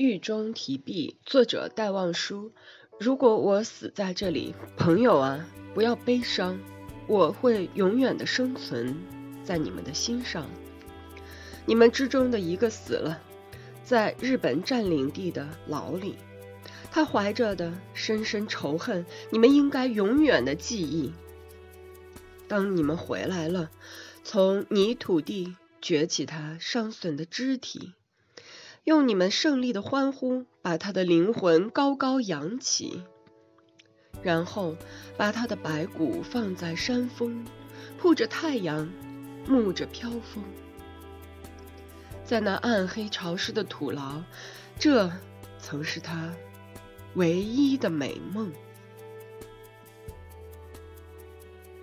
狱中题壁，作者戴望舒。如果我死在这里，朋友啊，不要悲伤，我会永远的生存在你们的心上。你们之中的一个死了，在日本占领地的牢里，他怀着的深深仇恨，你们应该永远的记忆。当你们回来了，从泥土地掘起他伤损的肢体。用你们胜利的欢呼，把他的灵魂高高扬起，然后把他的白骨放在山峰，铺着太阳，沐着飘风，在那暗黑潮湿的土牢，这曾是他唯一的美梦。